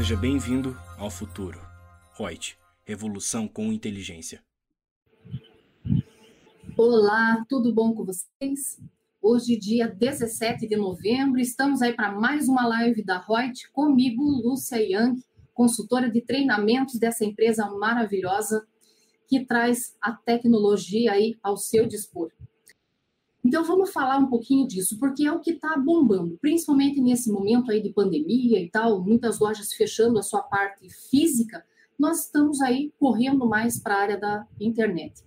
Seja bem-vindo ao futuro. Reut, revolução com inteligência. Olá, tudo bom com vocês? Hoje, dia 17 de novembro, estamos aí para mais uma live da Reut, comigo, Lúcia Young, consultora de treinamentos dessa empresa maravilhosa que traz a tecnologia aí ao seu dispor. Então vamos falar um pouquinho disso, porque é o que está bombando, principalmente nesse momento aí de pandemia e tal, muitas lojas fechando a sua parte física, nós estamos aí correndo mais para a área da internet.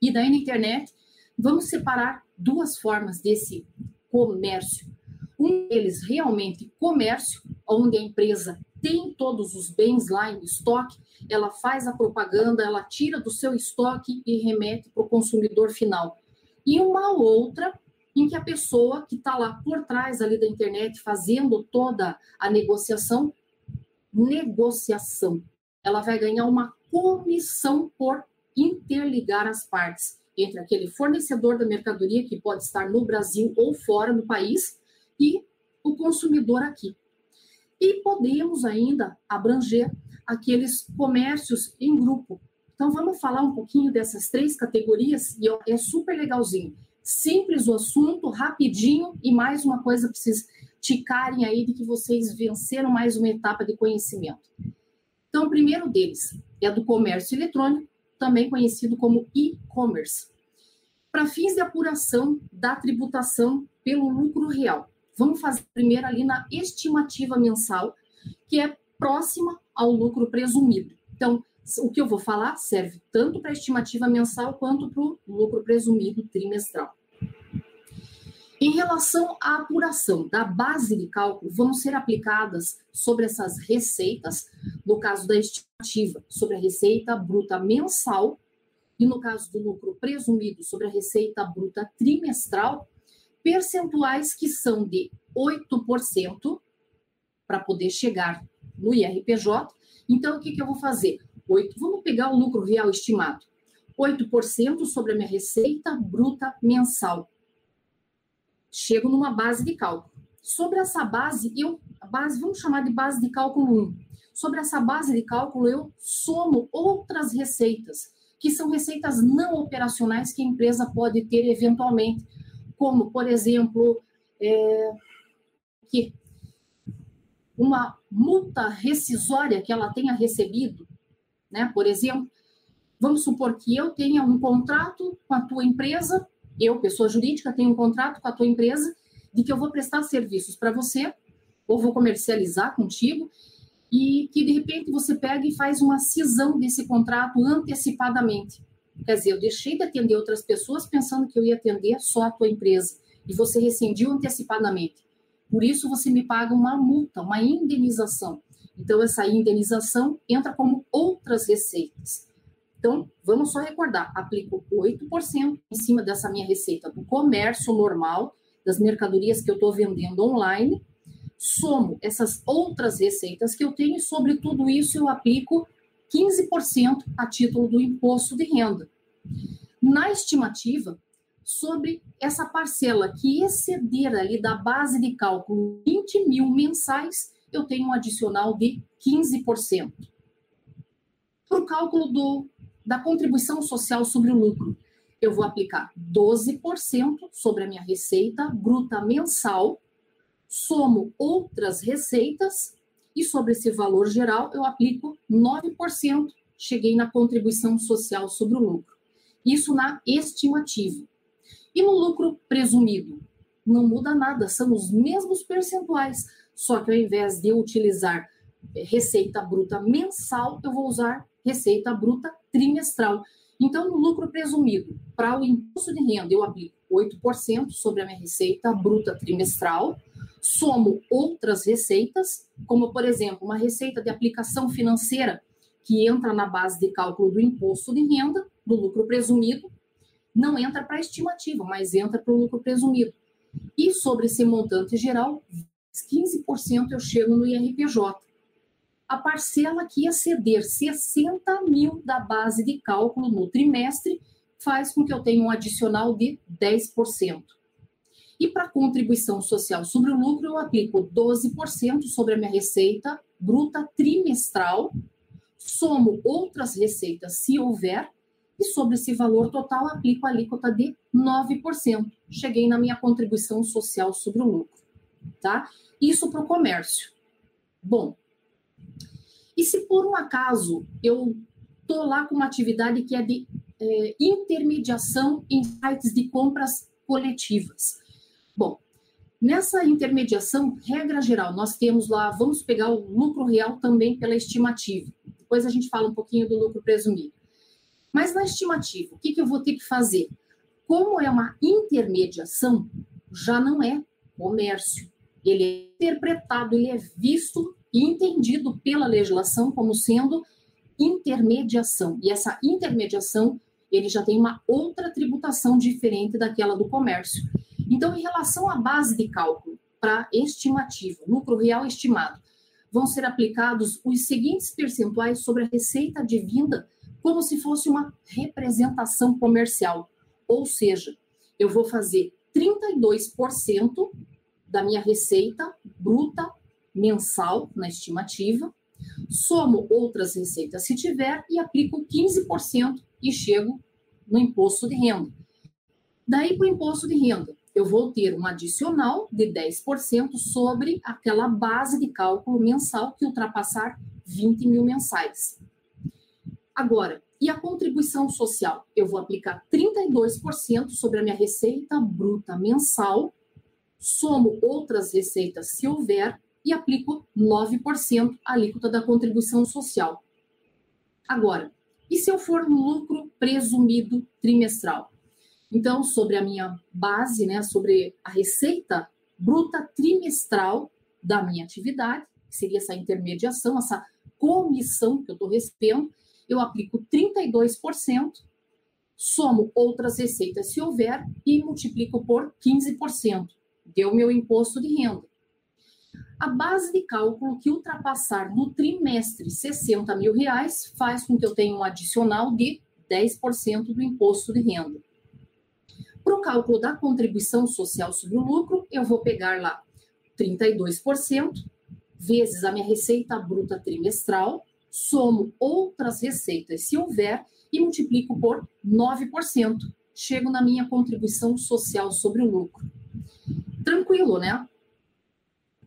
E daí na internet, vamos separar duas formas desse comércio. Um deles realmente comércio, onde a empresa tem todos os bens lá em estoque, ela faz a propaganda, ela tira do seu estoque e remete para o consumidor final e uma outra em que a pessoa que está lá por trás ali da internet fazendo toda a negociação, negociação, ela vai ganhar uma comissão por interligar as partes entre aquele fornecedor da mercadoria que pode estar no Brasil ou fora do país e o consumidor aqui. E podemos ainda abranger aqueles comércios em grupo, então, vamos falar um pouquinho dessas três categorias e é super legalzinho. Simples o assunto, rapidinho e mais uma coisa para vocês ticarem aí de que vocês venceram mais uma etapa de conhecimento. Então, o primeiro deles é do comércio eletrônico, também conhecido como e-commerce. Para fins de apuração da tributação pelo lucro real. Vamos fazer primeiro ali na estimativa mensal, que é próxima ao lucro presumido. Então, o que eu vou falar serve tanto para a estimativa mensal quanto para o lucro presumido trimestral. Em relação à apuração da base de cálculo, vão ser aplicadas sobre essas receitas, no caso da estimativa, sobre a receita bruta mensal, e no caso do lucro presumido, sobre a receita bruta trimestral, percentuais que são de 8% para poder chegar no IRPJ. Então, o que, que eu vou fazer? 8, vamos pegar o lucro real estimado. 8% sobre a minha receita bruta mensal. Chego numa base de cálculo. Sobre essa base, eu, base, vamos chamar de base de cálculo 1. Sobre essa base de cálculo, eu somo outras receitas, que são receitas não operacionais que a empresa pode ter eventualmente, como, por exemplo, é, que uma multa rescisória que ela tenha recebido, né? Por exemplo, vamos supor que eu tenha um contrato com a tua empresa, eu, pessoa jurídica, tenho um contrato com a tua empresa de que eu vou prestar serviços para você ou vou comercializar contigo e que de repente você pega e faz uma cisão desse contrato antecipadamente. Quer dizer, eu deixei de atender outras pessoas pensando que eu ia atender só a tua empresa e você rescindiu antecipadamente. Por isso você me paga uma multa, uma indenização. Então, essa indenização entra como outras receitas. Então, vamos só recordar: aplico 8% em cima dessa minha receita do comércio normal, das mercadorias que eu estou vendendo online, somo essas outras receitas que eu tenho e sobre tudo isso eu aplico 15% a título do imposto de renda. Na estimativa, sobre essa parcela que exceder ali da base de cálculo 20 mil mensais, eu tenho um adicional de 15%. Para o cálculo do, da contribuição social sobre o lucro, eu vou aplicar 12% sobre a minha receita bruta mensal, somo outras receitas e sobre esse valor geral eu aplico 9%, cheguei na contribuição social sobre o lucro. Isso na estimativa. E no lucro presumido? Não muda nada, são os mesmos percentuais, só que ao invés de eu utilizar eh, receita bruta mensal, eu vou usar receita bruta trimestral. Então, no lucro presumido, para o imposto de renda, eu aplico 8% sobre a minha receita bruta trimestral, somo outras receitas, como, por exemplo, uma receita de aplicação financeira que entra na base de cálculo do imposto de renda, do lucro presumido, não entra para a estimativa, mas entra para o lucro presumido. E sobre esse montante geral, 15% eu chego no IRPJ. A parcela que exceder 60 mil da base de cálculo no trimestre faz com que eu tenha um adicional de 10%. E para contribuição social sobre o lucro, eu aplico 12% sobre a minha receita bruta trimestral, somo outras receitas se houver, e sobre esse valor total aplico a alíquota de 9%. Cheguei na minha contribuição social sobre o lucro, tá? Isso para o comércio. Bom, e se por um acaso eu tô lá com uma atividade que é de é, intermediação em sites de compras coletivas. Bom, nessa intermediação, regra geral, nós temos lá, vamos pegar o lucro real também pela estimativa. Depois a gente fala um pouquinho do lucro presumido. Mas na estimativa, o que, que eu vou ter que fazer? Como é uma intermediação, já não é comércio. Ele é interpretado, ele é visto e entendido pela legislação como sendo intermediação. E essa intermediação, ele já tem uma outra tributação diferente daquela do comércio. Então, em relação à base de cálculo para estimativa, lucro real estimado, vão ser aplicados os seguintes percentuais sobre a receita de vinda como se fosse uma representação comercial. Ou seja, eu vou fazer 32% da minha receita bruta mensal na estimativa, somo outras receitas se tiver e aplico 15% e chego no imposto de renda. Daí para o imposto de renda, eu vou ter um adicional de 10% sobre aquela base de cálculo mensal que ultrapassar 20 mil mensais. Agora, e a contribuição social? Eu vou aplicar 32% sobre a minha receita bruta mensal, somo outras receitas se houver e aplico 9% a alíquota da contribuição social. Agora, e se eu for lucro presumido trimestral? Então, sobre a minha base, né, sobre a receita bruta trimestral da minha atividade, que seria essa intermediação, essa comissão que eu estou recebendo, eu aplico 32%, somo outras receitas se houver e multiplico por 15%. Deu meu imposto de renda. A base de cálculo que ultrapassar no trimestre 60 mil reais faz com que eu tenha um adicional de 10% do imposto de renda. Para o cálculo da contribuição social sobre o lucro, eu vou pegar lá 32% vezes a minha receita bruta trimestral, somo outras receitas, se houver, e multiplico por 9%. Chego na minha contribuição social sobre o lucro. Tranquilo, né?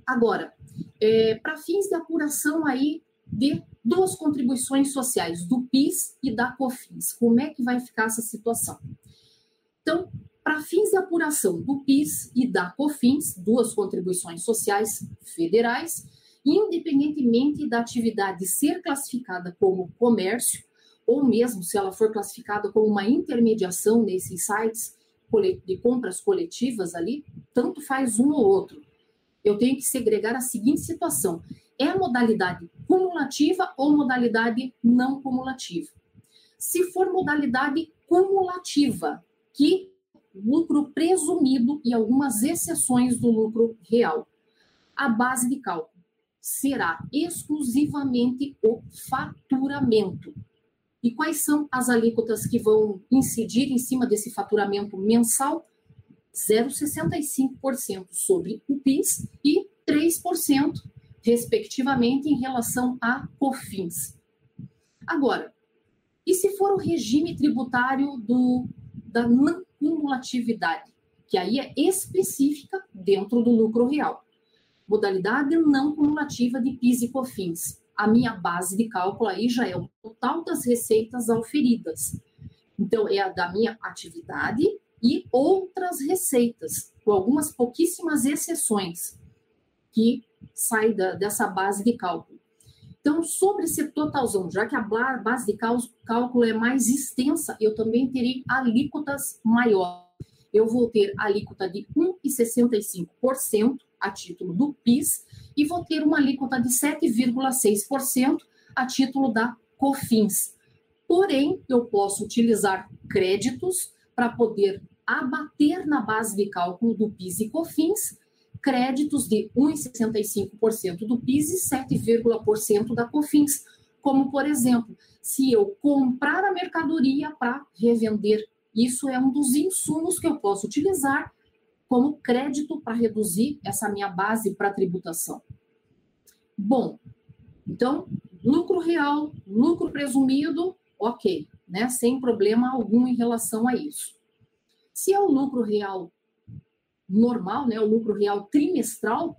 Agora, é, para fins de apuração aí de duas contribuições sociais, do PIS e da COFINS, como é que vai ficar essa situação? Então, para fins de apuração do PIS e da COFINS, duas contribuições sociais federais, independentemente da atividade ser classificada como comércio, ou mesmo se ela for classificada como uma intermediação nesses sites de compras coletivas ali, tanto faz um ou outro. Eu tenho que segregar a seguinte situação: é a modalidade cumulativa ou modalidade não cumulativa? Se for modalidade cumulativa, que lucro presumido e algumas exceções do lucro real, a base de cálculo será exclusivamente o faturamento. E quais são as alíquotas que vão incidir em cima desse faturamento mensal? 0,65% sobre o PIS e 3%, respectivamente, em relação a COFINS. Agora, e se for o regime tributário do, da não cumulatividade, que aí é específica dentro do lucro real? modalidade não cumulativa de PIS e COFINS. A minha base de cálculo aí já é o total das receitas auferidas. Então, é a da minha atividade e outras receitas, com algumas pouquíssimas exceções que saem da, dessa base de cálculo. Então, sobre esse totalzão, já que a base de cálculo é mais extensa, eu também terei alíquotas maiores. Eu vou ter alíquota de 1,65% a título do PIS e vou ter uma alíquota de 7,6% a título da COFINS. Porém, eu posso utilizar créditos para poder abater na base de cálculo do PIS e COFINS créditos de 1,65% do PIS e 7,% da COFINS, como por exemplo, se eu comprar a mercadoria para revender, isso é um dos insumos que eu posso utilizar como crédito para reduzir essa minha base para tributação. Bom, então, lucro real, lucro presumido, ok, né? Sem problema algum em relação a isso. Se é o lucro real normal, né? O lucro real trimestral,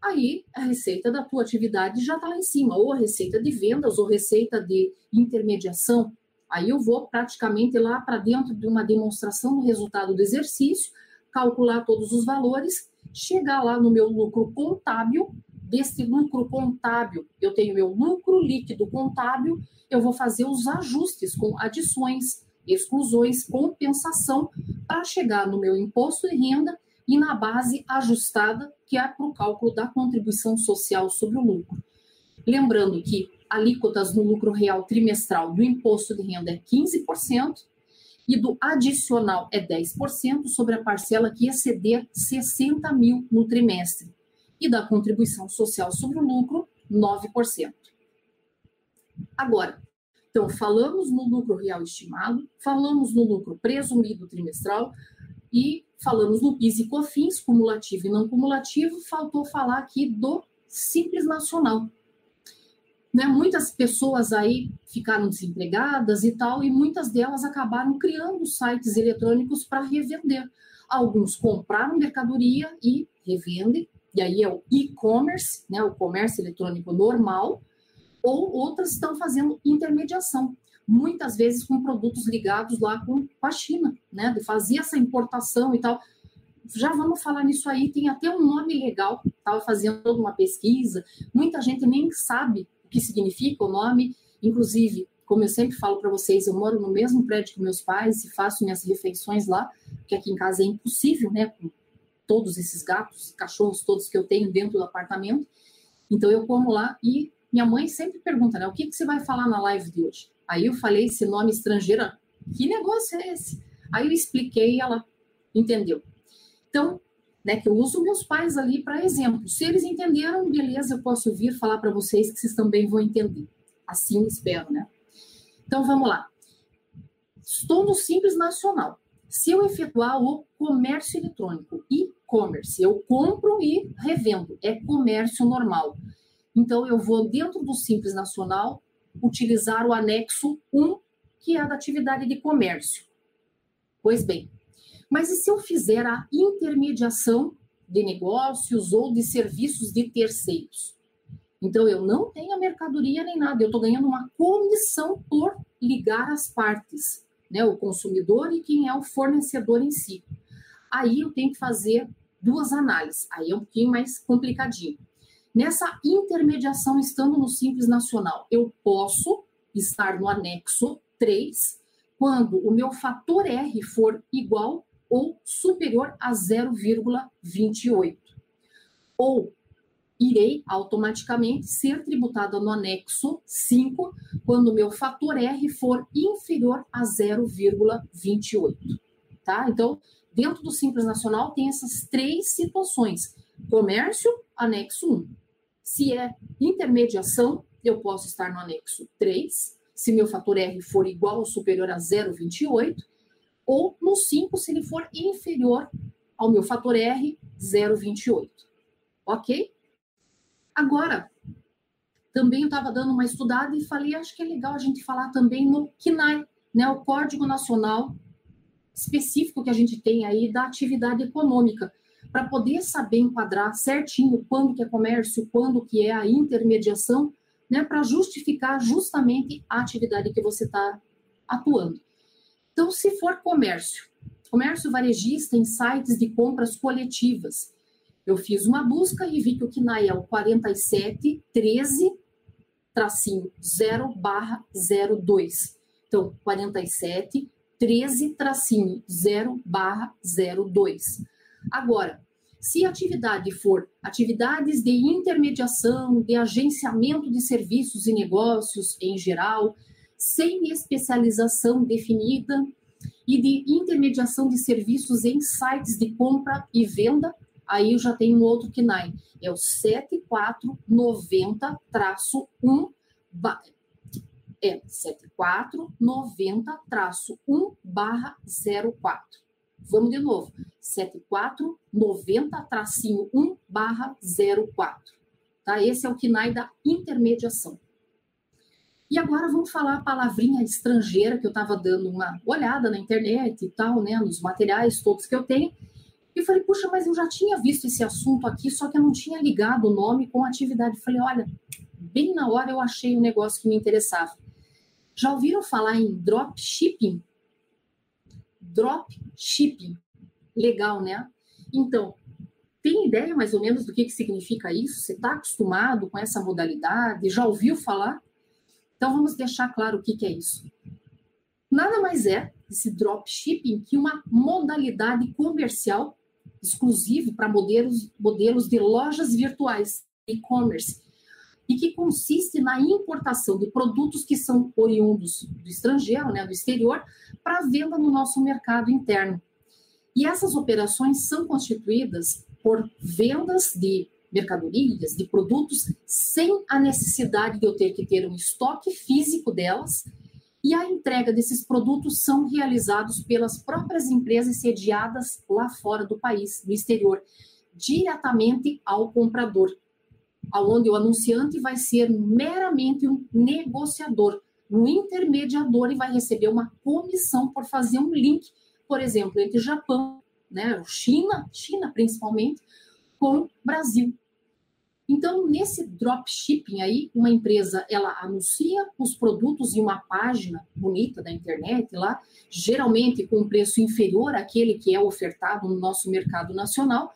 aí a receita da tua atividade já está lá em cima, ou a receita de vendas, ou receita de intermediação. Aí eu vou praticamente lá para dentro de uma demonstração do resultado do exercício, calcular todos os valores, chegar lá no meu lucro contábil. Desse lucro contábil, eu tenho meu lucro líquido contábil, eu vou fazer os ajustes com adições, exclusões, compensação, para chegar no meu imposto de renda e na base ajustada, que é para o cálculo da contribuição social sobre o lucro. Lembrando que alíquotas no lucro real trimestral do imposto de renda é 15%, e do adicional é 10% sobre a parcela que exceder 60 mil no trimestre, e da contribuição social sobre o lucro, 9%. Agora, então, falamos no lucro real estimado, falamos no lucro presumido trimestral e falamos no PIS e COFINS, cumulativo e não cumulativo, faltou falar aqui do Simples Nacional, né, muitas pessoas aí ficaram desempregadas e tal, e muitas delas acabaram criando sites eletrônicos para revender. Alguns compraram mercadoria e revendem, e aí é o e-commerce, né, o comércio eletrônico normal, ou outras estão fazendo intermediação, muitas vezes com produtos ligados lá com, a China, né, fazer essa importação e tal. Já vamos falar nisso aí, tem até um nome legal, estava fazendo toda uma pesquisa, muita gente nem sabe que significa o nome. Inclusive, como eu sempre falo para vocês, eu moro no mesmo prédio que meus pais e faço minhas refeições lá, porque aqui em casa é impossível, né? Com todos esses gatos, cachorros todos que eu tenho dentro do apartamento. Então eu como lá e minha mãe sempre pergunta, né? O que, que você vai falar na live de hoje? Aí eu falei esse nome estrangeiro, que negócio é esse? Aí eu expliquei e ela entendeu. Então, né, que eu uso meus pais ali para exemplo. Se eles entenderam, beleza, eu posso vir falar para vocês que vocês também vão entender. Assim espero, né? Então vamos lá. Estou no Simples Nacional. Se eu efetuar o comércio eletrônico, e-commerce, eu compro e revendo, é comércio normal. Então eu vou dentro do Simples Nacional utilizar o anexo 1, que é da atividade de comércio. Pois bem, mas e se eu fizer a intermediação de negócios ou de serviços de terceiros? Então, eu não tenho a mercadoria nem nada, eu estou ganhando uma comissão por ligar as partes, né? O consumidor e quem é o fornecedor em si. Aí eu tenho que fazer duas análises, aí é um pouquinho mais complicadinho. Nessa intermediação, estando no Simples Nacional, eu posso estar no anexo 3, quando o meu fator R for igual ou superior a 0,28. Ou irei automaticamente ser tributada no anexo 5 quando o meu fator R for inferior a 0,28. Tá? Então, dentro do Simples Nacional tem essas três situações. Comércio, anexo 1. Se é intermediação, eu posso estar no anexo 3. Se meu fator R for igual ou superior a 0,28 ou no 5 se ele for inferior ao meu fator R, 0,28. Ok? Agora, também eu estava dando uma estudada e falei, acho que é legal a gente falar também no CNAE, né, o Código Nacional específico que a gente tem aí da atividade econômica, para poder saber enquadrar certinho quando que é comércio, quando que é a intermediação, né, para justificar justamente a atividade que você está atuando. Então, se for comércio, comércio varejista em sites de compras coletivas, eu fiz uma busca e vi que o KNAI é o 4713 tracinho 0 barra 02. Então, 47 13 tracinho 0 barra 02. Agora, se a atividade for atividades de intermediação, de agenciamento de serviços e negócios em geral, sem especialização definida e de intermediação de serviços em sites de compra e venda, aí eu já tenho um outro KNAI, é o 7490-1 é 7490-1 barra 04, Vamos de novo. 7490-1 barra 04. Tá? Esse é o KNAI da intermediação. E agora vamos falar a palavrinha estrangeira que eu estava dando uma olhada na internet e tal, né, nos materiais todos que eu tenho. E falei, puxa, mas eu já tinha visto esse assunto aqui, só que eu não tinha ligado o nome com a atividade. Falei, olha, bem na hora eu achei um negócio que me interessava. Já ouviram falar em dropshipping? Dropshipping. Legal, né? Então, tem ideia mais ou menos do que, que significa isso? Você está acostumado com essa modalidade? Já ouviu falar? Então, vamos deixar claro o que, que é isso. Nada mais é esse dropshipping que uma modalidade comercial exclusiva para modelos, modelos de lojas virtuais, e-commerce, e que consiste na importação de produtos que são oriundos do estrangeiro, né, do exterior, para venda no nosso mercado interno. E essas operações são constituídas por vendas de mercadorias, de produtos, sem a necessidade de eu ter que ter um estoque físico delas. E a entrega desses produtos são realizados pelas próprias empresas sediadas lá fora do país, no exterior, diretamente ao comprador, aonde o anunciante vai ser meramente um negociador, um intermediador e vai receber uma comissão por fazer um link, por exemplo, entre Japão, né, China, China principalmente, com Brasil. Então, nesse dropshipping aí, uma empresa, ela anuncia os produtos em uma página bonita da internet lá, geralmente com um preço inferior àquele que é ofertado no nosso mercado nacional,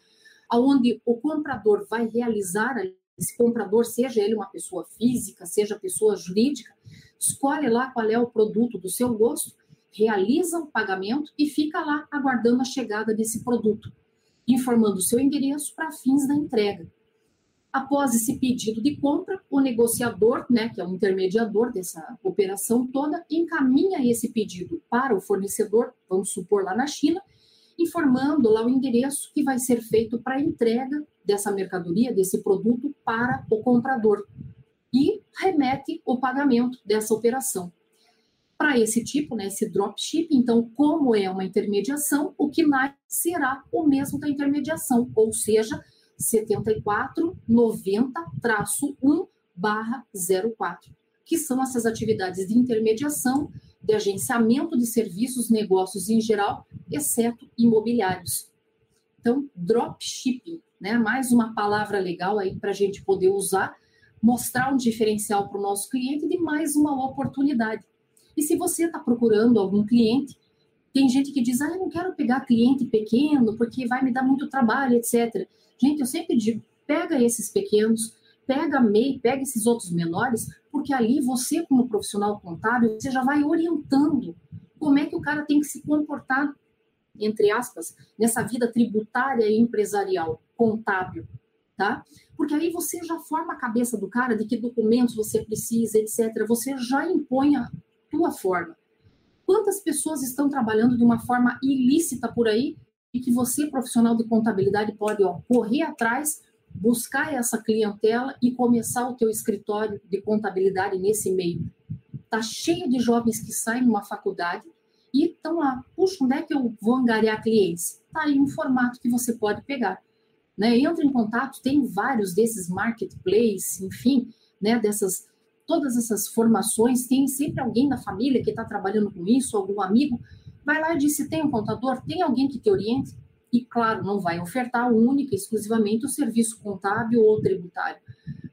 aonde o comprador vai realizar, esse comprador, seja ele uma pessoa física, seja pessoa jurídica, escolhe lá qual é o produto do seu gosto, realiza o pagamento e fica lá aguardando a chegada desse produto, informando o seu endereço para fins da entrega. Após esse pedido de compra, o negociador, né, que é o intermediador dessa operação toda, encaminha esse pedido para o fornecedor, vamos supor lá na China, informando lá o endereço que vai ser feito para a entrega dessa mercadoria, desse produto para o comprador e remete o pagamento dessa operação. Para esse tipo, né, esse dropship, então, como é uma intermediação, o KNAI será o mesmo da intermediação, ou seja, 7490-1 barra 04, que são essas atividades de intermediação, de agenciamento de serviços, negócios em geral, exceto imobiliários. Então, dropshipping, né? Mais uma palavra legal aí para a gente poder usar, mostrar um diferencial para o nosso cliente de mais uma oportunidade. E se você está procurando algum cliente, tem gente que diz, ah, eu não quero pegar cliente pequeno porque vai me dar muito trabalho, etc. Gente, eu sempre digo, pega esses pequenos, pega MEI, pega esses outros menores, porque ali você, como profissional contábil, você já vai orientando como é que o cara tem que se comportar, entre aspas, nessa vida tributária e empresarial, contábil, tá? Porque aí você já forma a cabeça do cara de que documentos você precisa, etc. Você já impõe a tua forma. Quantas pessoas estão trabalhando de uma forma ilícita por aí e que você, profissional de contabilidade, pode ó, correr atrás, buscar essa clientela e começar o teu escritório de contabilidade nesse meio. Tá cheio de jovens que saem numa faculdade e estão lá, puxa, onde é que eu vou angariar clientes? Tá aí um formato que você pode pegar. Né? Entra em contato, tem vários desses marketplaces, enfim, né, dessas todas essas formações, tem sempre alguém da família que está trabalhando com isso, algum amigo, vai lá e diz se tem um contador, tem alguém que te oriente, e claro, não vai ofertar única, exclusivamente o serviço contábil ou tributário.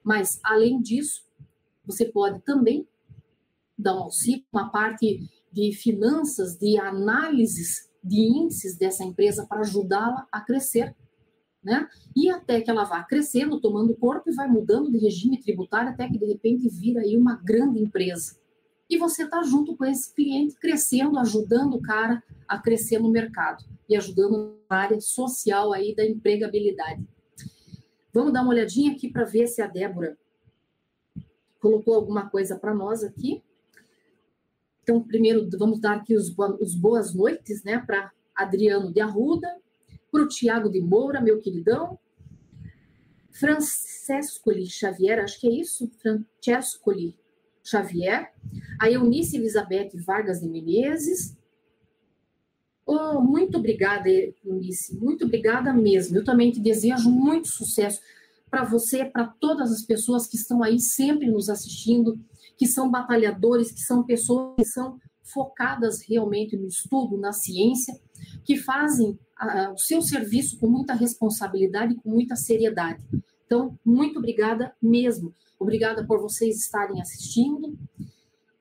Mas, além disso, você pode também dar um auxílio, uma parte de finanças, de análises de índices dessa empresa para ajudá-la a crescer, né? E até que ela vá crescendo, tomando corpo e vai mudando de regime tributário até que de repente vira aí uma grande empresa e você está junto com esse cliente crescendo, ajudando o cara a crescer no mercado e ajudando na área social aí da empregabilidade. Vamos dar uma olhadinha aqui para ver se a Débora colocou alguma coisa para nós aqui. Então, primeiro, vamos dar aqui os, boas noites, né, para Adriano de Arruda, para o Tiago de Moura, meu queridão, Francescoli Xavier, acho que é isso, Francescoli Xavier, a Eunice Elizabeth Vargas de Menezes, Oh, muito obrigada, Eunice. Muito obrigada mesmo. Eu também te desejo muito sucesso para você, para todas as pessoas que estão aí sempre nos assistindo, que são batalhadores, que são pessoas que são focadas realmente no estudo, na ciência, que fazem o seu serviço com muita responsabilidade e com muita seriedade. Então, muito obrigada mesmo. Obrigada por vocês estarem assistindo.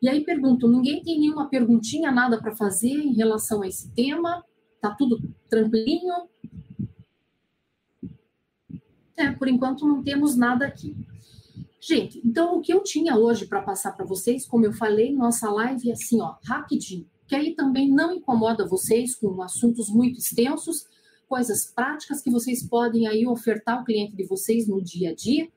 E aí pergunto, ninguém tem nenhuma perguntinha, nada para fazer em relação a esse tema? Tá tudo tranquilinho? É, por enquanto não temos nada aqui. Gente, então o que eu tinha hoje para passar para vocês, como eu falei, nossa live é assim, ó, rapidinho, que aí também não incomoda vocês com assuntos muito extensos, coisas práticas que vocês podem aí ofertar ao cliente de vocês no dia a dia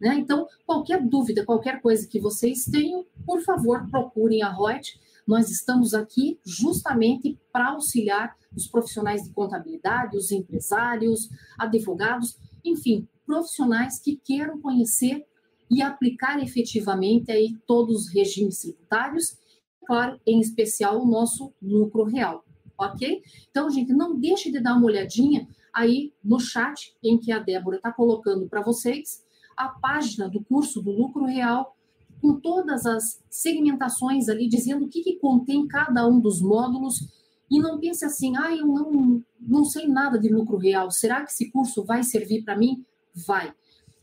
né? Então, qualquer dúvida, qualquer coisa que vocês tenham, por favor, procurem a Reut. Nós estamos aqui justamente para auxiliar os profissionais de contabilidade, os empresários, advogados, enfim, profissionais que queiram conhecer e aplicar efetivamente aí todos os regimes tributários, em especial o nosso lucro real, ok? Então, gente, não deixe de dar uma olhadinha aí no chat em que a Débora está colocando para vocês a página do curso do lucro real, com todas as segmentações ali, dizendo o que, que contém cada um dos módulos. E não pense assim, ah, eu não, não sei nada de lucro real, será que esse curso vai servir para mim? Vai.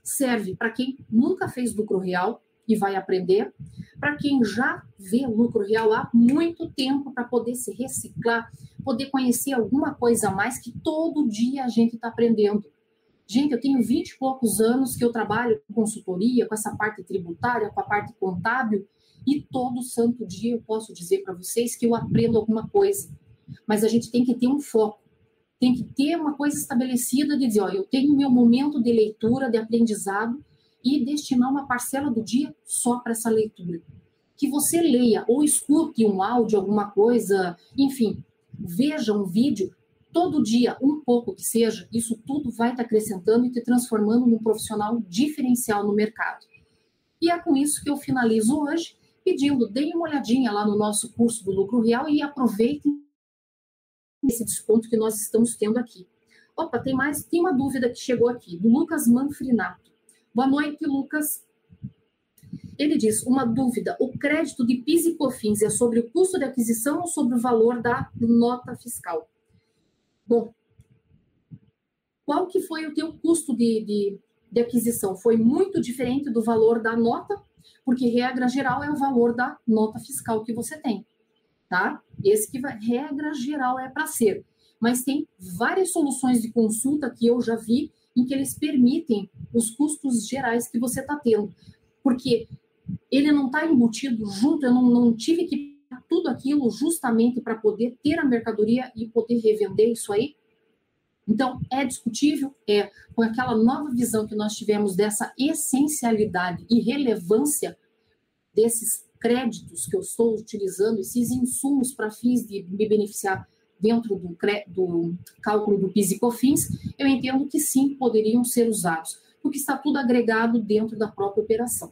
Serve para quem nunca fez lucro real e vai aprender, para quem já vê lucro real há muito tempo para poder se reciclar, poder conhecer alguma coisa a mais que todo dia a gente está aprendendo. Gente, eu tenho 20 e poucos anos que eu trabalho com consultoria, com essa parte tributária, com a parte contábil, e todo santo dia eu posso dizer para vocês que eu aprendo alguma coisa. Mas a gente tem que ter um foco, tem que ter uma coisa estabelecida de dizer, ó, eu tenho meu momento de leitura, de aprendizado, e destinar uma parcela do dia só para essa leitura. Que você leia ou escute um áudio, alguma coisa, enfim, veja um vídeo, todo dia, um pouco que seja, isso tudo vai te acrescentando e te transformando num profissional diferencial no mercado. E é com isso que eu finalizo hoje, pedindo, deem uma olhadinha lá no nosso curso do lucro real e aproveitem esse desconto que nós estamos tendo aqui. Opa, tem mais, tem uma dúvida que chegou aqui, do Lucas Manfrinato. Boa noite, Lucas. Ele diz: uma dúvida: o crédito de PIS e COFINS é sobre o custo de aquisição ou sobre o valor da nota fiscal? Bom, qual que foi o teu custo de, de, de aquisição? Foi muito diferente do valor da nota, porque regra geral é o valor da nota fiscal que você tem, tá? Esse que vai, regra geral é para ser. Mas tem várias soluções de consulta que eu já vi em que eles permitem os custos gerais que você está tendo, porque ele não está embutido junto, eu não, não tive que tudo aquilo justamente para poder ter a mercadoria e poder revender isso aí? Então, é discutível, é com aquela nova visão que nós tivemos dessa essencialidade e relevância desses créditos que eu estou utilizando, esses insumos para fins de me beneficiar dentro do, do cálculo do PIS e COFINS, eu entendo que sim, poderiam ser usados, porque está tudo agregado dentro da própria operação.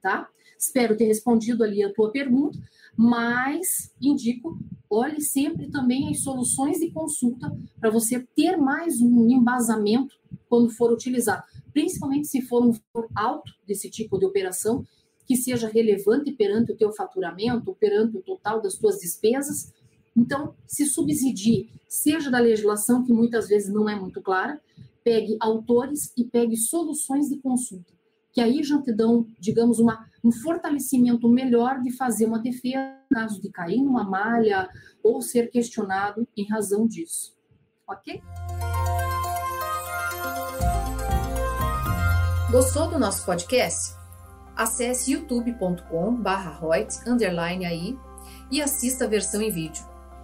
Tá? Espero ter respondido ali a tua pergunta mas indico, olhe sempre também as soluções de consulta para você ter mais um embasamento quando for utilizar, principalmente se for um valor alto desse tipo de operação, que seja relevante perante o teu faturamento, perante o total das tuas despesas. Então, se subsidie, seja da legislação, que muitas vezes não é muito clara, pegue autores e pegue soluções de consulta que aí já te dão, digamos, uma, um fortalecimento melhor de fazer uma defesa caso de cair numa malha ou ser questionado em razão disso. Ok? Gostou do nosso podcast? Acesse youtube.com/barra underline aí e assista a versão em vídeo.